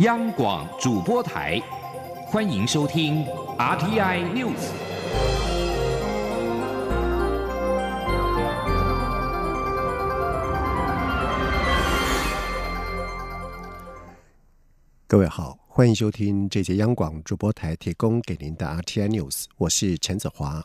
央广主播台，欢迎收听 RTI News。各位好，欢迎收听这节央广主播台提供给您的 RTI News，我是陈子华。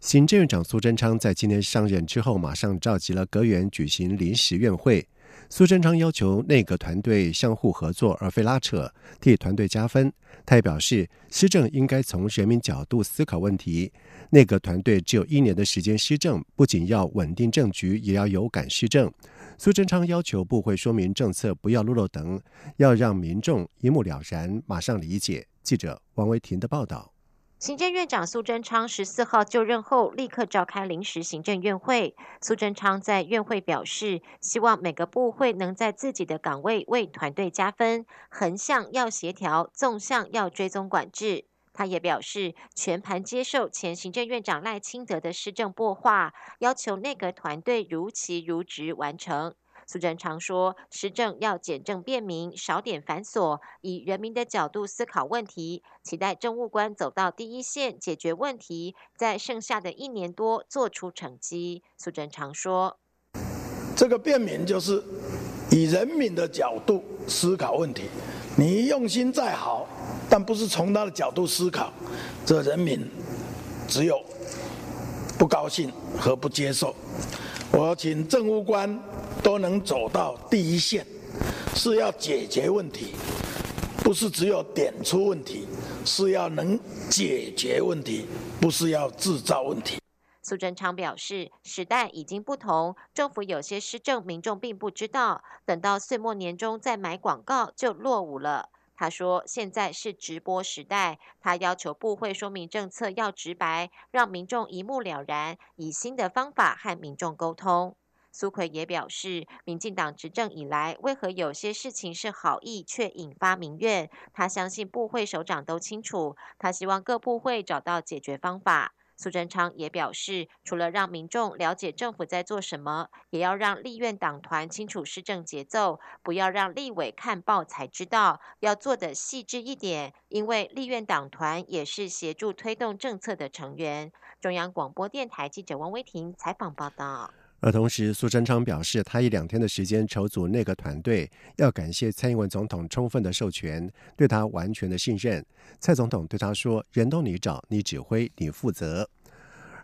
行政院长苏贞昌在今天上任之后，马上召集了阁员举行临时院会。苏贞昌要求内阁团队相互合作，而非拉扯，替团队加分。他也表示，施政应该从人民角度思考问题。内阁团队只有一年的时间施政，不仅要稳定政局，也要有感施政。苏贞昌要求部会说明政策，不要落漏等，要让民众一目了然，马上理解。记者王维婷的报道。行政院长苏贞昌十四号就任后，立刻召开临时行政院会。苏贞昌在院会表示，希望每个部会能在自己的岗位为团队加分，横向要协调，纵向要追踪管制。他也表示，全盘接受前行政院长赖清德的施政擘画，要求内阁团队如期如职完成。苏贞昌说：“施政要简政便民，少点繁琐，以人民的角度思考问题，期待政务官走到第一线解决问题，在剩下的一年多做出成绩。”苏贞昌说：“这个便民就是以人民的角度思考问题，你用心再好，但不是从他的角度思考，这人民只有不高兴和不接受。我请政务官。”都能走到第一线，是要解决问题，不是只有点出问题，是要能解决问题，不是要制造问题。苏贞昌表示，时代已经不同，政府有些施政民众并不知道，等到岁末年终再买广告就落伍了。他说，现在是直播时代，他要求部会说明政策要直白，让民众一目了然，以新的方法和民众沟通。苏奎也表示，民进党执政以来，为何有些事情是好意却引发民怨？他相信部会首长都清楚，他希望各部会找到解决方法。苏贞昌也表示，除了让民众了解政府在做什么，也要让立院党团清楚施政节奏，不要让立委看报才知道，要做的细致一点，因为立院党团也是协助推动政策的成员。中央广播电台记者王威婷采访报道。而同时，苏贞昌表示，他以两天的时间筹组内阁团队，要感谢蔡英文总统充分的授权，对他完全的信任。蔡总统对他说：“人都你找，你指挥，你负责。”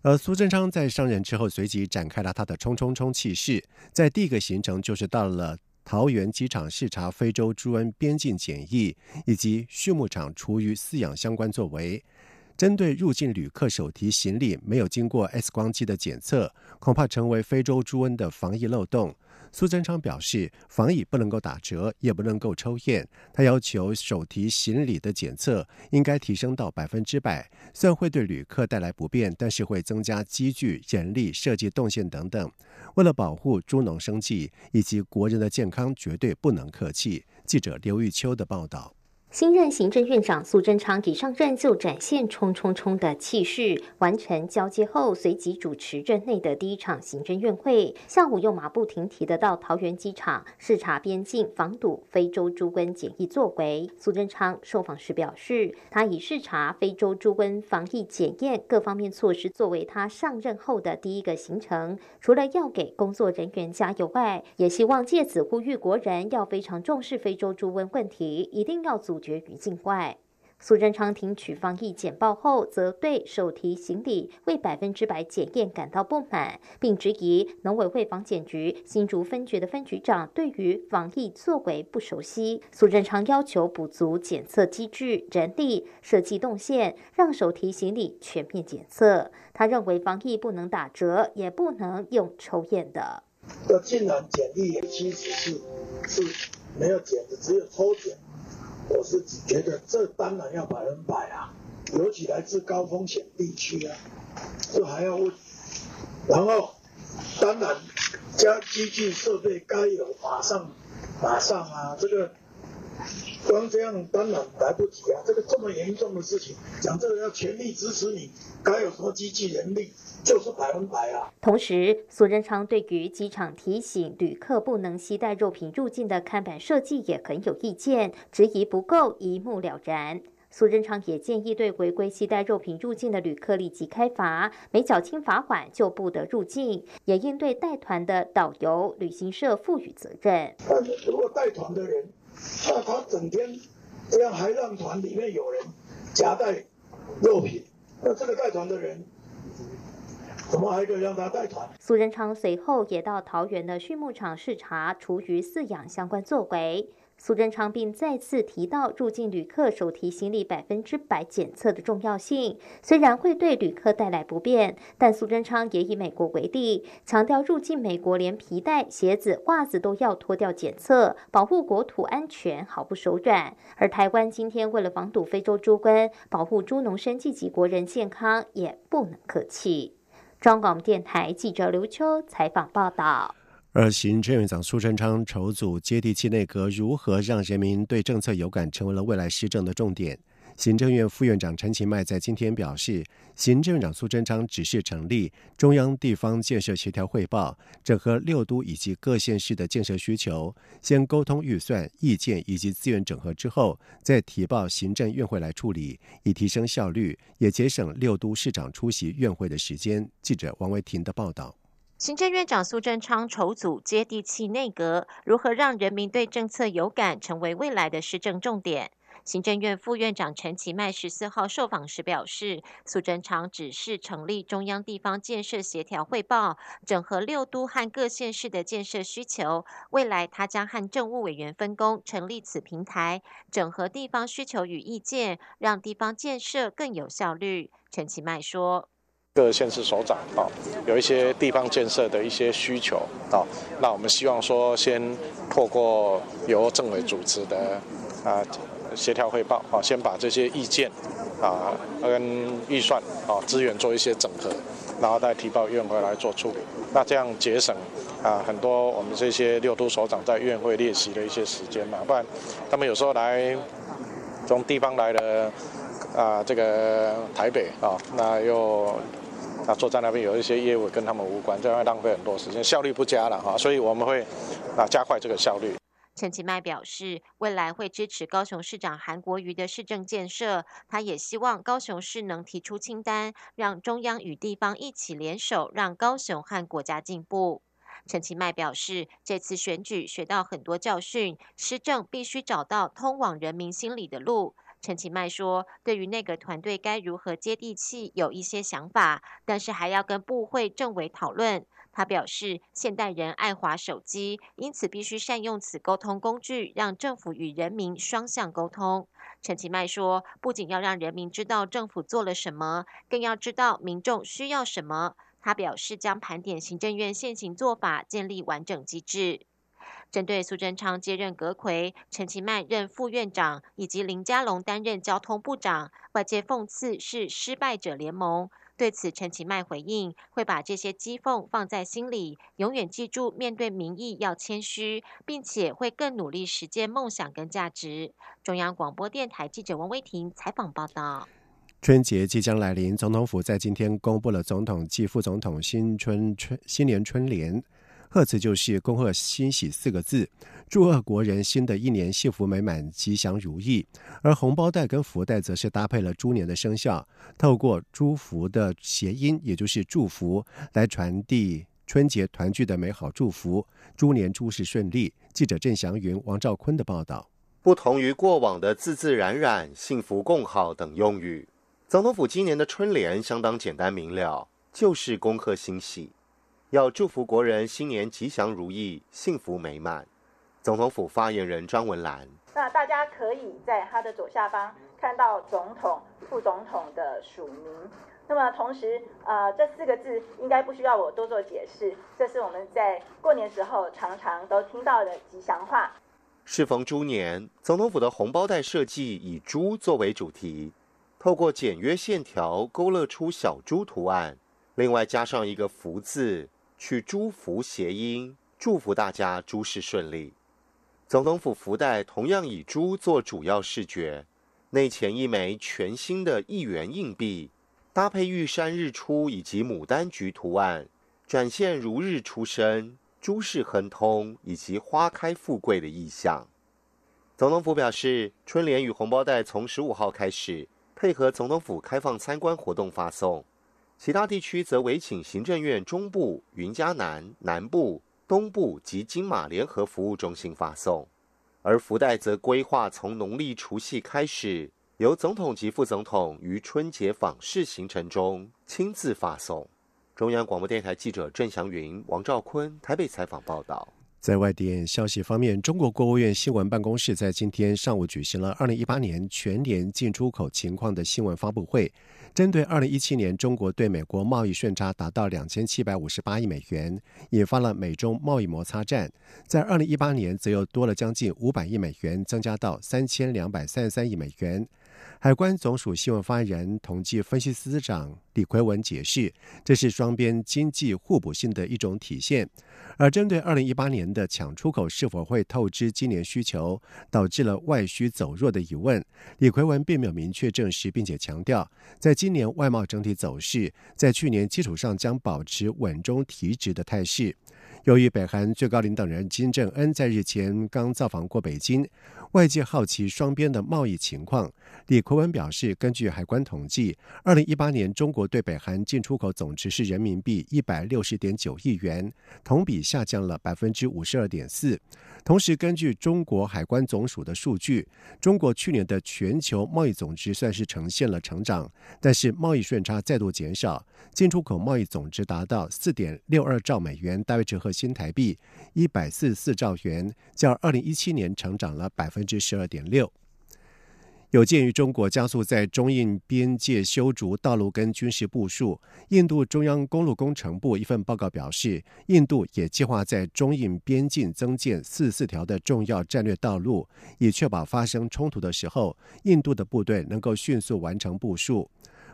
而苏贞昌在上任之后，随即展开了他的冲冲冲气势，在第一个行程就是到了桃园机场视察非洲猪瘟边境检疫以及畜牧场厨余饲养相关作为。针对入境旅客手提行李没有经过 X 光机的检测，恐怕成为非洲猪瘟的防疫漏洞。苏贞昌表示，防疫不能够打折，也不能够抽验。他要求手提行李的检测应该提升到百分之百。虽然会对旅客带来不便，但是会增加机具、人力、设计动线等等。为了保护猪农生计以及国人的健康，绝对不能客气。记者刘玉秋的报道。新任行政院长苏贞昌一上任就展现冲冲冲的气势，完成交接后，随即主持任内的第一场行政院会。下午又马不停蹄的到桃园机场视察边境防堵非洲猪瘟检疫作为。苏贞昌受访时表示，他以视察非洲猪瘟防疫检验各方面措施作为他上任后的第一个行程。除了要给工作人员加油外，也希望借此呼吁国人要非常重视非洲猪瘟问题，一定要阻。绝于境外。苏贞昌听取防疫简报后，则对手提行李未百分之百检验感到不满，并质疑农委会防检局新竹分局的分局长对于防疫作为不熟悉。苏贞昌要求补足检测机制、人力、设计动线，让手提行李全面检测。他认为防疫不能打折，也不能用抽验的。要竟然检疫其实是是没有检的，只有抽检。我是只觉得这当然要百分百啊，尤其来自高风险地区啊，这还要问。然后，当然加机器设备该有马上马上啊，这个光这样当然来不及啊！这个这么严重的事情，讲这个要全力支持你，该有什么机器人力，就是百分百啊。同时，苏贞昌对于机场提醒旅客不能携带肉品入境的看板设计也很有意见，质疑不够，一目了然。苏贞昌也建议对违规携带肉品入境的旅客立即开罚，没缴清罚款就不得入境，也应对带团的导游、旅行社负予责任。如果带团的人，那他整天这样还让团里面有人夹带肉品，那这个带团的人怎么还可以让他带团？苏仁昌随后也到桃园的畜牧场视察厨余饲养相关作为。苏贞昌并再次提到入境旅客手提行李百分之百检测的重要性，虽然会对旅客带来不便，但苏贞昌也以美国为例，强调入境美国连皮带、鞋子、袜子都要脱掉检测，保护国土安全毫不手软。而台湾今天为了防堵非洲猪瘟，保护猪农生计及国人健康，也不能客气。中广电台记者刘秋采访报道。而行政院长苏贞昌筹组接地气内阁，如何让人民对政策有感，成为了未来施政的重点。行政院副院长陈其迈在今天表示，行政院长苏贞昌指示成立中央地方建设协调汇报，整合六都以及各县市的建设需求，先沟通预算、意见以及资源整合之后，再提报行政院会来处理，以提升效率，也节省六都市长出席院会的时间。记者王维婷的报道。行政院长苏贞昌筹组接地气内阁，如何让人民对政策有感，成为未来的施政重点。行政院副院长陈其迈十四号受访时表示，苏贞昌指示成立中央地方建设协调汇报，整合六都和各县市的建设需求。未来他将和政务委员分工，成立此平台，整合地方需求与意见，让地方建设更有效率。陈其迈说。各县市首长啊，有一些地方建设的一些需求啊，那我们希望说，先透过由政委主持的啊协调汇报啊，先把这些意见啊跟预算啊资源做一些整合，然后再提报院会来做处理。那这样节省啊很多我们这些六都首长在院会列席的一些时间嘛，不然他们有时候来从地方来的啊这个台北啊，那又。那坐在那边有一些业务跟他们无关，这样浪费很多时间，效率不佳了哈。所以我们会啊加快这个效率。陈其迈表示，未来会支持高雄市长韩国瑜的市政建设。他也希望高雄市能提出清单，让中央与地方一起联手，让高雄和国家进步。陈其迈表示，这次选举学到很多教训，施政必须找到通往人民心里的路。陈其迈说：“对于那个团队该如何接地气，有一些想法，但是还要跟部会政委讨论。”他表示：“现代人爱滑手机，因此必须善用此沟通工具，让政府与人民双向沟通。”陈其迈说：“不仅要让人民知道政府做了什么，更要知道民众需要什么。”他表示将盘点行政院现行做法，建立完整机制。针对苏贞昌接任阁魁，陈其迈任副院长，以及林佳龙担任交通部长，外界讽刺是失败者联盟。对此，陈其迈回应会把这些讥讽放在心里，永远记住面对民意要谦虚，并且会更努力实践梦想跟价值。中央广播电台记者王威婷采访报道。春节即将来临，总统府在今天公布了总统暨副总统新春春新年春联。贺词就是“恭贺新喜”四个字，祝贺国人新的一年幸福美满、吉祥如意。而红包袋跟福袋则是搭配了猪年的生肖，透过祝福的谐音，也就是祝福，来传递春节团聚的美好祝福。猪年诸事顺利。记者郑祥云、王兆坤的报道。不同于过往的自自然然、幸福共好等用语，总统府今年的春联相当简单明了，就是恭贺新喜。要祝福国人新年吉祥如意、幸福美满。总统府发言人张文兰：那大家可以在他的左下方看到总统、副总统的署名。那么同时，呃，这四个字应该不需要我多做解释，这是我们在过年时候常常都听到的吉祥话。适逢猪年，总统府的红包袋设计以猪作为主题，透过简约线条勾勒出小猪图案，另外加上一个福字。取诸福谐音，祝福大家诸事顺利。总统府福袋同样以猪做主要视觉，内嵌一枚全新的一元硬币，搭配玉山日出以及牡丹菊图案，展现如日初升、诸事亨通以及花开富贵的意象。总统府表示，春联与红包袋从十五号开始，配合总统府开放参观活动发送，其他地区则委请行政院中部、云嘉南、南部。东部及金马联合服务中心发送，而福袋则规划从农历除夕开始，由总统及副总统于春节访视行程中亲自发送。中央广播电台记者郑祥云、王兆坤台北采访报道。在外电消息方面，中国国务院新闻办公室在今天上午举行了二零一八年全年进出口情况的新闻发布会。针对二零一七年中国对美国贸易顺差达到两千七百五十八亿美元，引发了美中贸易摩擦战。在二零一八年，则又多了将近五百亿美元，增加到三千两百三十三亿美元。海关总署新闻发言人、统计分析司长李奎文解释，这是双边经济互补性的一种体现。而针对二零一八年的抢出口是否会透支今年需求，导致了外需走弱的疑问，李奎文并没有明确证实，并且强调，在今年外贸整体走势在去年基础上将保持稳中提值的态势。由于北韩最高领导人金正恩在日前刚造访过北京。外界好奇双边的贸易情况，李奎文表示，根据海关统计，二零一八年中国对北韩进出口总值是人民币一百六十点九亿元，同比下降了百分之五十二点四。同时，根据中国海关总署的数据，中国去年的全球贸易总值算是呈现了成长，但是贸易顺差再度减少，进出口贸易总值达到四点六二兆美元，大约折合新台币一百四十四兆元，较二零一七年成长了百分百分之十二点六。有鉴于中国加速在中印边界修筑道路跟军事部署，印度中央公路工程部一份报告表示，印度也计划在中印边境增建四四条的重要战略道路，以确保发生冲突的时候，印度的部队能够迅速完成部署。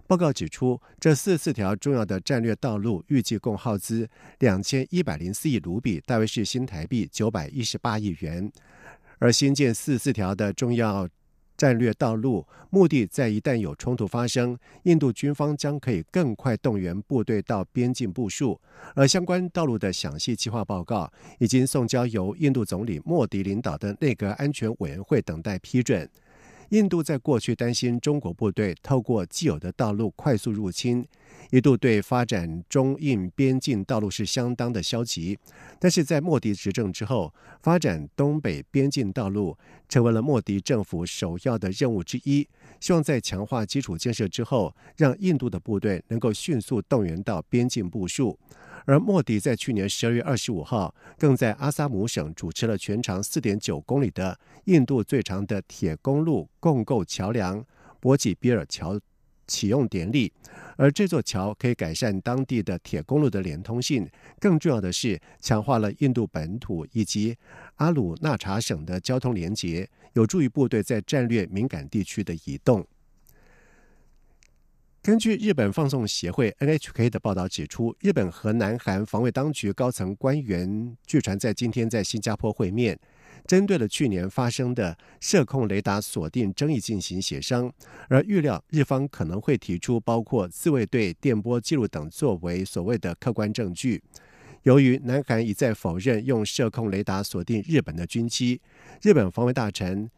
报告指出，这四四条重要的战略道路预计共耗资两千一百零四亿卢比，大约是新台币九百一十八亿元，而新建四四条的重要。战略道路目的在一旦有冲突发生，印度军方将可以更快动员部队到边境部署。而相关道路的详细计划报告已经送交由印度总理莫迪领导的内阁安全委员会等待批准。印度在过去担心中国部队透过既有的道路快速入侵。一度对发展中印边境道路是相当的消极，但是在莫迪执政之后，发展东北边境道路成为了莫迪政府首要的任务之一。希望在强化基础建设之后，让印度的部队能够迅速动员到边境部署。而莫迪在去年十二月二十五号，更在阿萨姆省主持了全长四点九公里的印度最长的铁公路共构桥梁——博吉比尔桥。启用典礼，而这座桥可以改善当地的铁公路的连通性，更重要的是强化了印度本土以及阿鲁纳查省的交通连接，有助于部队在战略敏感地区的移动。根据日本放送协会 NHK 的报道指出，日本和南韩防卫当局高层官员据传在今天在新加坡会面。针对了去年发生的射控雷达锁定争议进行协商，而预料日方可能会提出包括自卫队电波记录等作为所谓的客观证据。由于南韩一再否认用射控雷达锁定日本的军机，日本防卫大臣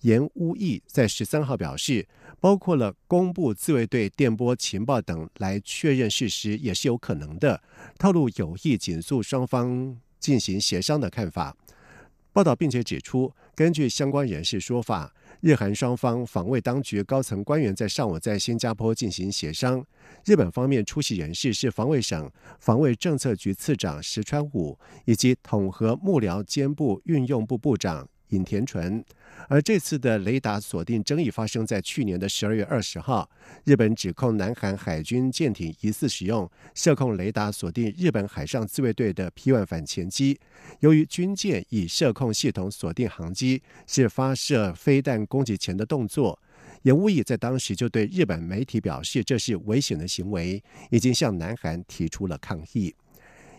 岩屋义在十三号表示，包括了公布自卫队电波情报等来确认事实也是有可能的，透露有意紧促双方进行协商的看法。报道并且指出，根据相关人士说法，日韩双方防卫当局高层官员在上午在新加坡进行协商。日本方面出席人士是防卫省防卫政策局次长石川武，以及统合幕僚监部运用部部长尹田纯。而这次的雷达锁定争议发生在去年的十二月二十号，日本指控南韩海军舰艇疑似使用射控雷达锁定日本海上自卫队的 P-1 反潜机。由于军舰以射控系统锁定航机是发射飞弹攻击前的动作，严无义在当时就对日本媒体表示这是危险的行为，已经向南韩提出了抗议。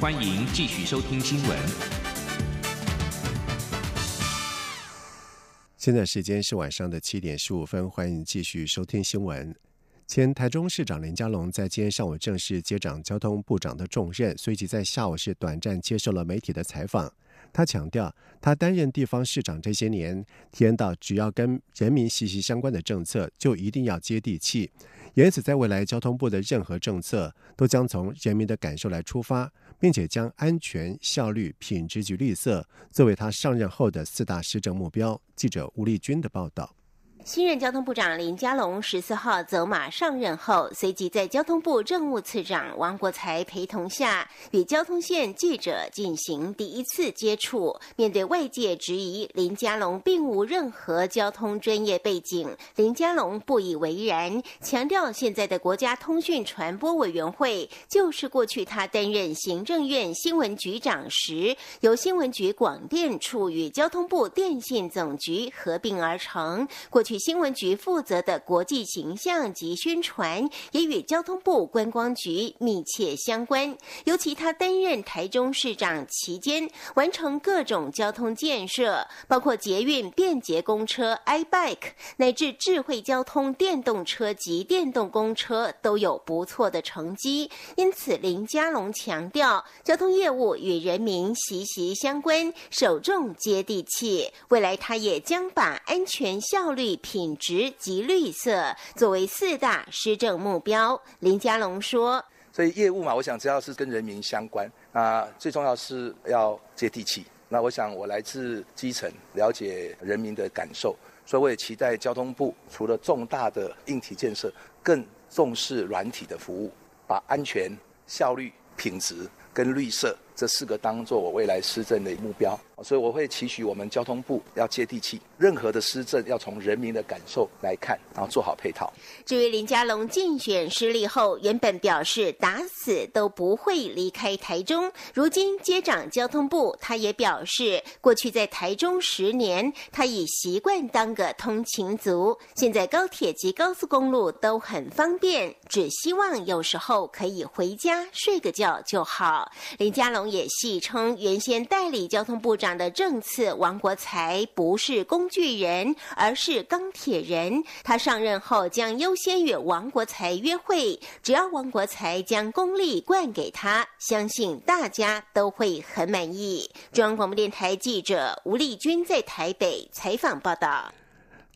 欢迎继续收听新闻。现在时间是晚上的七点十五分，欢迎继续收听新闻。前台中市长林佳龙在今天上午正式接掌交通部长的重任，随即在下午是短暂接受了媒体的采访。他强调，他担任地方市长这些年，体验到只要跟人民息息相关的政策，就一定要接地气。因此，在未来交通部的任何政策，都将从人民的感受来出发，并且将安全、效率、品质及绿色作为他上任后的四大施政目标。记者吴丽君的报道。新任交通部长林佳龙十四号走马上任后，随即在交通部政务次长王国才陪同下，与交通线记者进行第一次接触。面对外界质疑林佳龙并无任何交通专业背景，林佳龙不以为然，强调现在的国家通讯传播委员会就是过去他担任行政院新闻局长时，由新闻局广电处与交通部电信总局合并而成。过去。新闻局负责的国际形象及宣传，也与交通部观光局密切相关。尤其他担任台中市长期间，完成各种交通建设，包括捷运、便捷公车、iBike，乃至智慧交通、电动车及电动公车，都有不错的成绩。因此，林佳龙强调，交通业务与人民息息相关，首重接地气。未来，他也将把安全、效率。品质及绿色作为四大施政目标，林佳龙说：“所以业务嘛，我想只要是跟人民相关啊，最重要是要接地气。那我想我来自基层，了解人民的感受，所以我也期待交通部除了重大的硬体建设，更重视软体的服务，把安全、效率、品质跟绿色。”这四个当做我未来施政的目标，所以我会期许我们交通部要接地气，任何的施政要从人民的感受来看，然后做好配套。至于林佳龙竞选失利后，原本表示打死都不会离开台中，如今接掌交通部，他也表示过去在台中十年，他已习惯当个通勤族，现在高铁及高速公路都很方便，只希望有时候可以回家睡个觉就好。林佳龙。也戏称，原先代理交通部长的政次王国才不是工具人，而是钢铁人。他上任后将优先与王国才约会，只要王国才将功力灌给他，相信大家都会很满意。中央广播电台记者吴丽君在台北采访报道。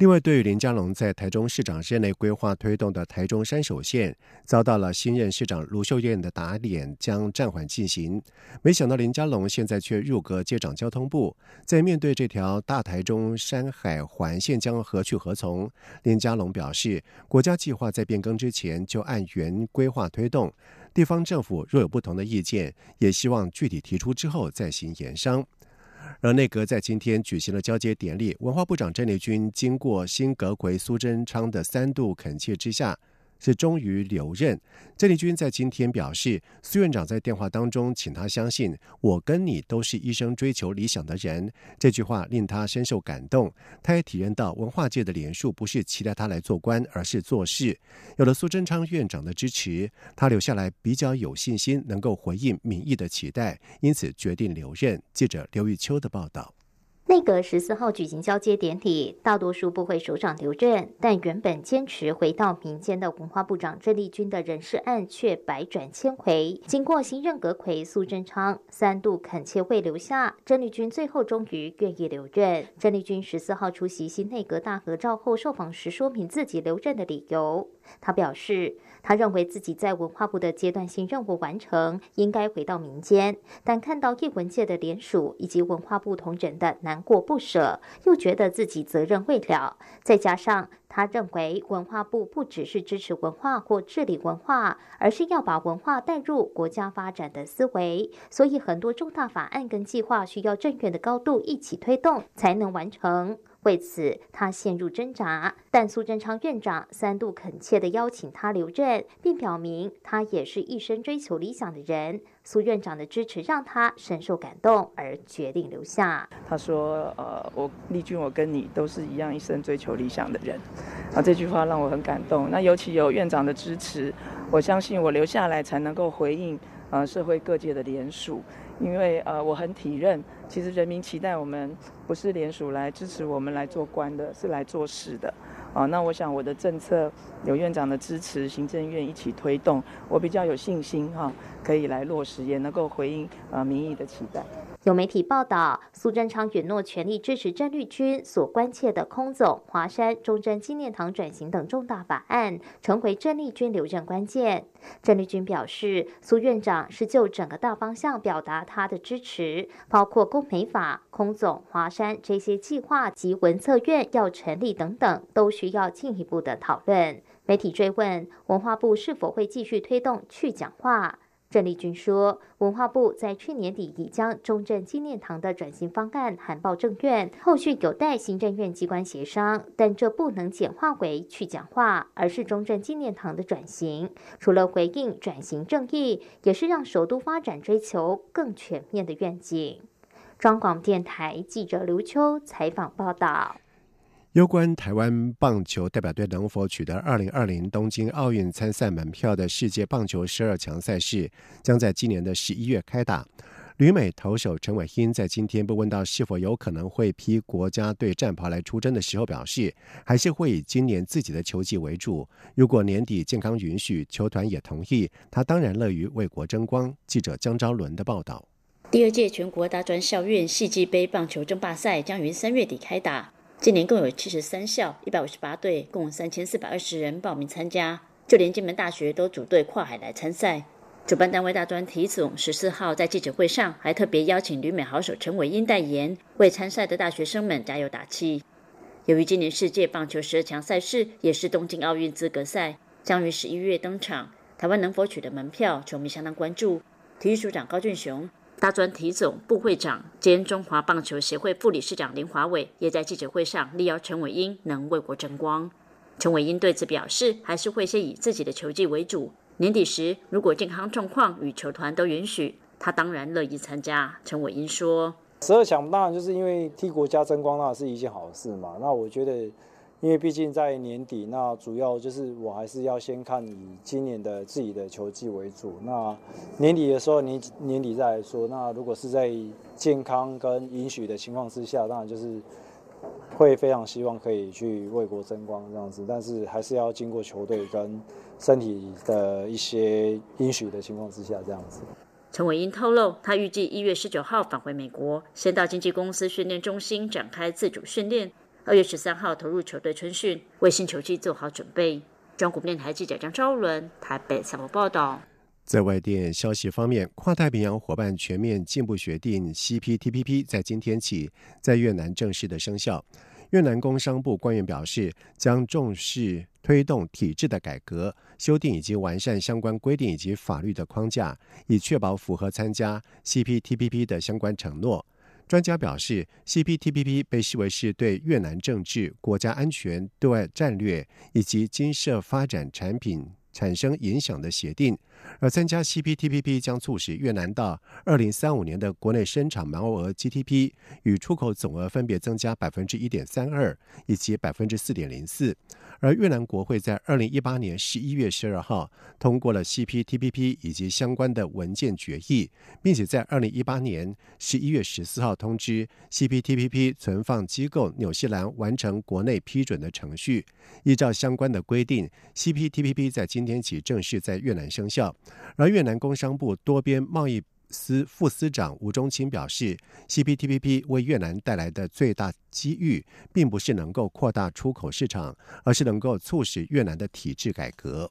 另外，对于林佳龙在台中市长任内规划推动的台中山手线，遭到了新任市长卢秀燕的打脸，将暂缓进行。没想到林佳龙现在却入阁接掌交通部，在面对这条大台中山海环线将何去何从，林佳龙表示，国家计划在变更之前就按原规划推动，地方政府若有不同的意见，也希望具体提出之后再行研商。而内阁在今天举行了交接典礼，文化部长郑丽君经过新阁魁苏贞昌的三度恳切之下。是终于留任。郑丽君在今天表示，苏院长在电话当中请他相信，我跟你都是一生追求理想的人。这句话令他深受感动。他也体验到文化界的连数不是期待他来做官，而是做事。有了苏贞昌院长的支持，他留下来比较有信心，能够回应民意的期待，因此决定留任。记者刘玉秋的报道。内阁十四号举行交接典礼，大多数部会首长留任，但原本坚持回到民间的文化部长郑丽君的人事案却百转千回。经过新任阁魁苏贞昌三度恳切未留下，郑丽君最后终于愿意留任。郑丽君十四号出席新内阁大合照后受访时，说明自己留任的理由。他表示，他认为自己在文化部的阶段性任务完成，应该回到民间，但看到艺文界的联署以及文化部同仁的。难过不舍，又觉得自己责任未了，再加上。他认为，文化部不只是支持文化或治理文化，而是要把文化带入国家发展的思维。所以，很多重大法案跟计划需要政院的高度一起推动，才能完成。为此，他陷入挣扎。但苏贞昌院长三度恳切地邀请他留任，并表明他也是一生追求理想的人。苏院长的支持让他深受感动，而决定留下。他说：“呃，我丽君，我跟你都是一样，一生追求理想的人。”啊，这句话让我很感动。那尤其有院长的支持，我相信我留下来才能够回应呃社会各界的联署。因为呃，我很体认，其实人民期待我们不是联署来支持我们来做官的，是来做事的。啊，那我想我的政策有院长的支持，行政院一起推动，我比较有信心哈，可以来落实，也能够回应呃民意的期待。有媒体报道，苏贞昌允诺全力支持郑绿军所关切的空总、华山、中正纪念堂转型等重大法案，成为郑丽君留任关键。郑丽君表示，苏院长是就整个大方向表达他的支持，包括公美法、空总、华山这些计划及文策院要成立等等，都需要进一步的讨论。媒体追问文化部是否会继续推动去讲话。郑丽君说，文化部在去年底已将中正纪念堂的转型方案函报政院，后续有待行政院机关协商，但这不能简化为去讲话，而是中正纪念堂的转型。除了回应转型正义，也是让首都发展追求更全面的愿景。中广电台记者刘秋采访报道。有关台湾棒球代表队能否取得二零二零东京奥运参赛门票的世界棒球十二强赛事，将在今年的十一月开打。旅美投手陈伟英在今天被问到是否有可能会披国家队战袍来出征的时候，表示还是会以今年自己的球技为主。如果年底健康允许，球团也同意，他当然乐于为国争光。记者江昭伦的报道。第二届全国大专校院戏剧杯棒球争霸赛将于三月底开打。今年共有七十三校、一百五十八队，共三千四百二十人报名参加。就连金门大学都组队跨海来参赛。主办单位大专体总十四号在记者会上还特别邀请旅美好手陈伟英代言，为参赛的大学生们加油打气。由于今年世界棒球十二强赛事也是东京奥运资格赛，将于十一月登场，台湾能否取得门票，球迷相当关注。体育署长高俊雄。大专体总部会长兼中华棒球协会副理事长林华伟也在记者会上力邀陈伟英能为国争光。陈伟英对此表示，还是会先以自己的球技为主。年底时，如果健康状况与球团都允许，他当然乐意参加。陈伟英说：“十二强当然就是因为替国家争光，那是一件好事嘛。那我觉得。”因为毕竟在年底，那主要就是我还是要先看以今年的自己的球技为主。那年底的时候，年年底再来说。那如果是在健康跟允许的情况之下，当然就是会非常希望可以去为国争光这样子。但是还是要经过球队跟身体的一些允许的情况之下这样子。陈伟英透露，他预计一月十九号返回美国，先到经纪公司训练中心展开自主训练。二月十三号投入球队春训，为新球季做好准备。中国电台记者张昭伦台北采访报道。在外电消息方面，跨太平洋伙伴全面进步协定 （CPTPP） 在今天起在越南正式的生效。越南工商部官员表示，将重视推动体制的改革、修订以及完善相关规定以及法律的框架，以确保符合参加 CPTPP 的相关承诺。专家表示，CPTPP 被视为是对越南政治、国家安全、对外战略以及经社发展产品产生影响的协定。而参加 CPTPP 将促使越南到二零三五年的国内生产毛额 GDP 与出口总额分别增加百分之一点三二以及百分之四点零四。而越南国会在二零一八年十一月十二号通过了 CPTPP 以及相关的文件决议，并且在二零一八年十一月十四号通知 CPTPP 存放机构纽西兰完成国内批准的程序。依照相关的规定，CPTPP 在今今天起正式在越南生效。而越南工商部多边贸易司副司长吴忠清表示，CPTPP 为越南带来的最大机遇，并不是能够扩大出口市场，而是能够促使越南的体制改革。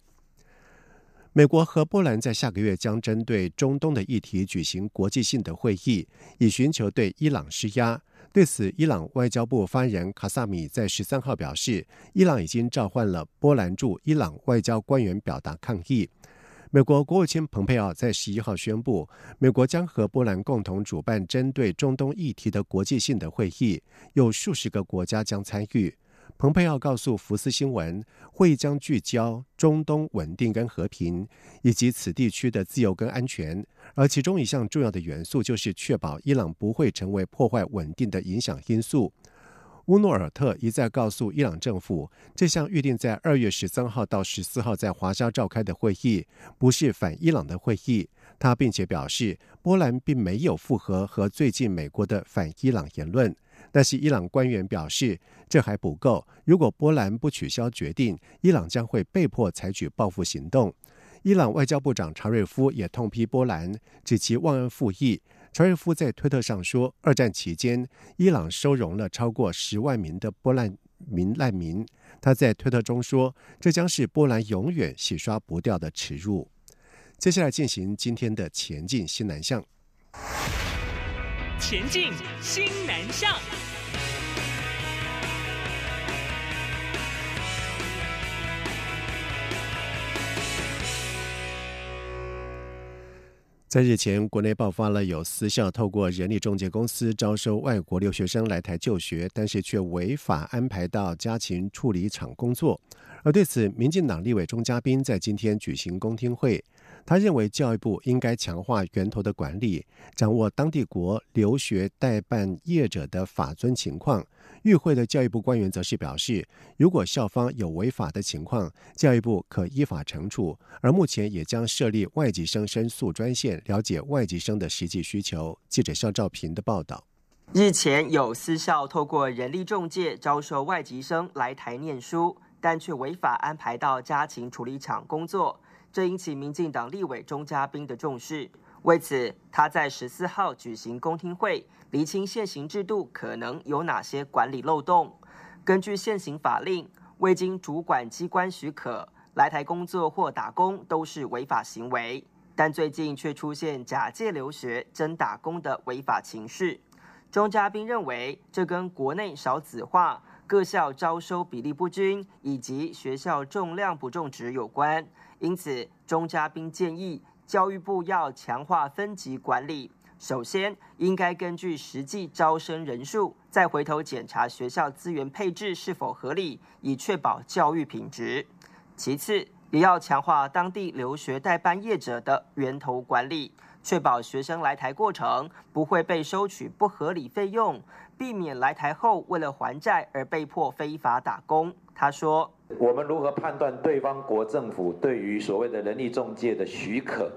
美国和波兰在下个月将针对中东的议题举行国际性的会议，以寻求对伊朗施压。对此，伊朗外交部发言人卡萨米在十三号表示，伊朗已经召唤了波兰驻伊朗外交官员表达抗议。美国国务卿蓬佩奥在十一号宣布，美国将和波兰共同主办针对中东议题的国际性的会议，有数十个国家将参与。蓬佩奥告诉福斯新闻，会议将聚焦中东稳定跟和平，以及此地区的自由跟安全。而其中一项重要的元素就是确保伊朗不会成为破坏稳定的影响因素。乌诺尔特一再告诉伊朗政府，这项预定在二月十三号到十四号在华沙召开的会议不是反伊朗的会议。他并且表示，波兰并没有复合和最近美国的反伊朗言论。但是伊朗官员表示，这还不够。如果波兰不取消决定，伊朗将会被迫采取报复行动。伊朗外交部长查瑞夫也痛批波兰，指其忘恩负义。查瑞夫在推特上说，二战期间，伊朗收容了超过十万名的波兰民难民。他在推特中说，这将是波兰永远洗刷不掉的耻辱。接下来进行今天的前进新南向。前进新南向。在日前，国内爆发了有私校透过人力中介公司招收外国留学生来台就学，但是却违法安排到家禽处理厂工作。而对此，民进党立委钟嘉宾在今天举行公听会。他认为教育部应该强化源头的管理，掌握当地国留学代办业者的法遵情况。与会的教育部官员则是表示，如果校方有违法的情况，教育部可依法惩处。而目前也将设立外籍生申诉专线，了解外籍生的实际需求。记者肖兆平的报道。日前有私校透过人力中介招收外籍生来台念书，但却违法安排到家禽处理厂工作。这引起民进党立委钟嘉宾的重视，为此他在十四号举行公听会，厘清现行制度可能有哪些管理漏洞。根据现行法令，未经主管机关许可来台工作或打工都是违法行为，但最近却出现假借留学真打工的违法情势。钟嘉宾认为，这跟国内少子化、各校招收比例不均以及学校重量不重质有关。因此，钟嘉宾建议教育部要强化分级管理。首先，应该根据实际招生人数，再回头检查学校资源配置是否合理，以确保教育品质。其次，也要强化当地留学代办业者的源头管理，确保学生来台过程不会被收取不合理费用，避免来台后为了还债而被迫非法打工。他说。我们如何判断对方国政府对于所谓的人力中介的许可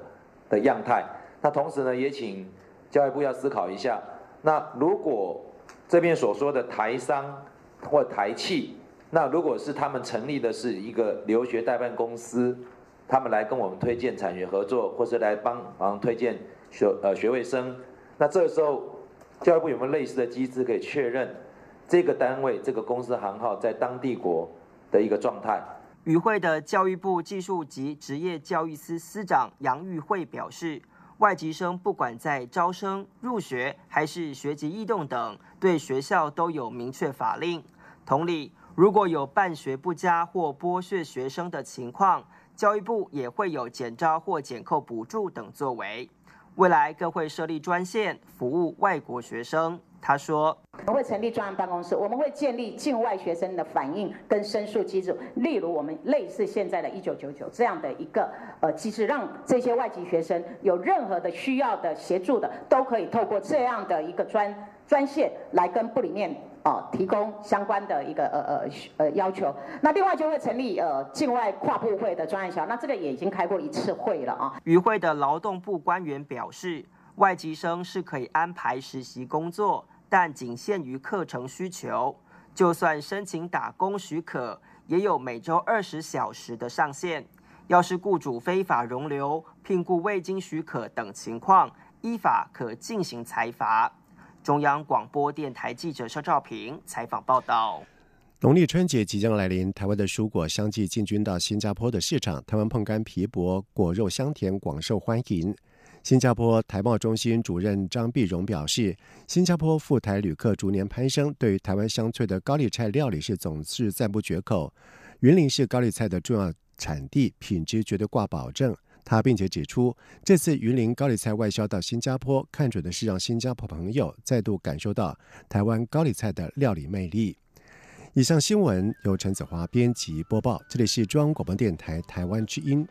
的样态？那同时呢，也请教育部要思考一下。那如果这边所说的台商或台企，那如果是他们成立的是一个留学代办公司，他们来跟我们推荐产学合作，或是来帮忙推荐学呃学位生，那这个时候教育部有没有类似的机制可以确认这个单位这个公司行号在当地国？的一个状态。与会的教育部技术及职业教育司司长杨玉慧表示，外籍生不管在招生、入学还是学籍异动等，对学校都有明确法令。同理，如果有办学不佳或剥削学生的情况，教育部也会有减招或减扣补助等作为。未来更会设立专线服务外国学生。他说：“我们会成立专案办公室，我们会建立境外学生的反应跟申诉机制，例如我们类似现在的一九九九这样的一个呃机制，让这些外籍学生有任何的需要的协助的，都可以透过这样的一个专专线来跟部里面哦提供相关的一个呃呃呃要求。那另外就会成立呃境外跨部会的专案小，那这个也已经开过一次会了啊。”与会的劳动部官员表示，外籍生是可以安排实习工作。但仅限于课程需求，就算申请打工许可，也有每周二十小时的上限。要是雇主非法容留、聘雇未经许可等情况，依法可进行裁罚。中央广播电台记者肖兆平采访报道。农历春节即将来临，台湾的蔬果相继进军到新加坡的市场，台湾碰干皮薄，果肉香甜，广受欢迎。新加坡台贸中心主任张碧荣表示，新加坡赴台旅客逐年攀升，对于台湾香脆的高丽菜料理是总是赞不绝口。云林是高丽菜的重要产地，品质绝对挂保证。他并且指出，这次云林高丽菜外销到新加坡，看准的是让新加坡朋友再度感受到台湾高丽菜的料理魅力。以上新闻由陈子华编辑播报，这里是中央广播电台台湾之音。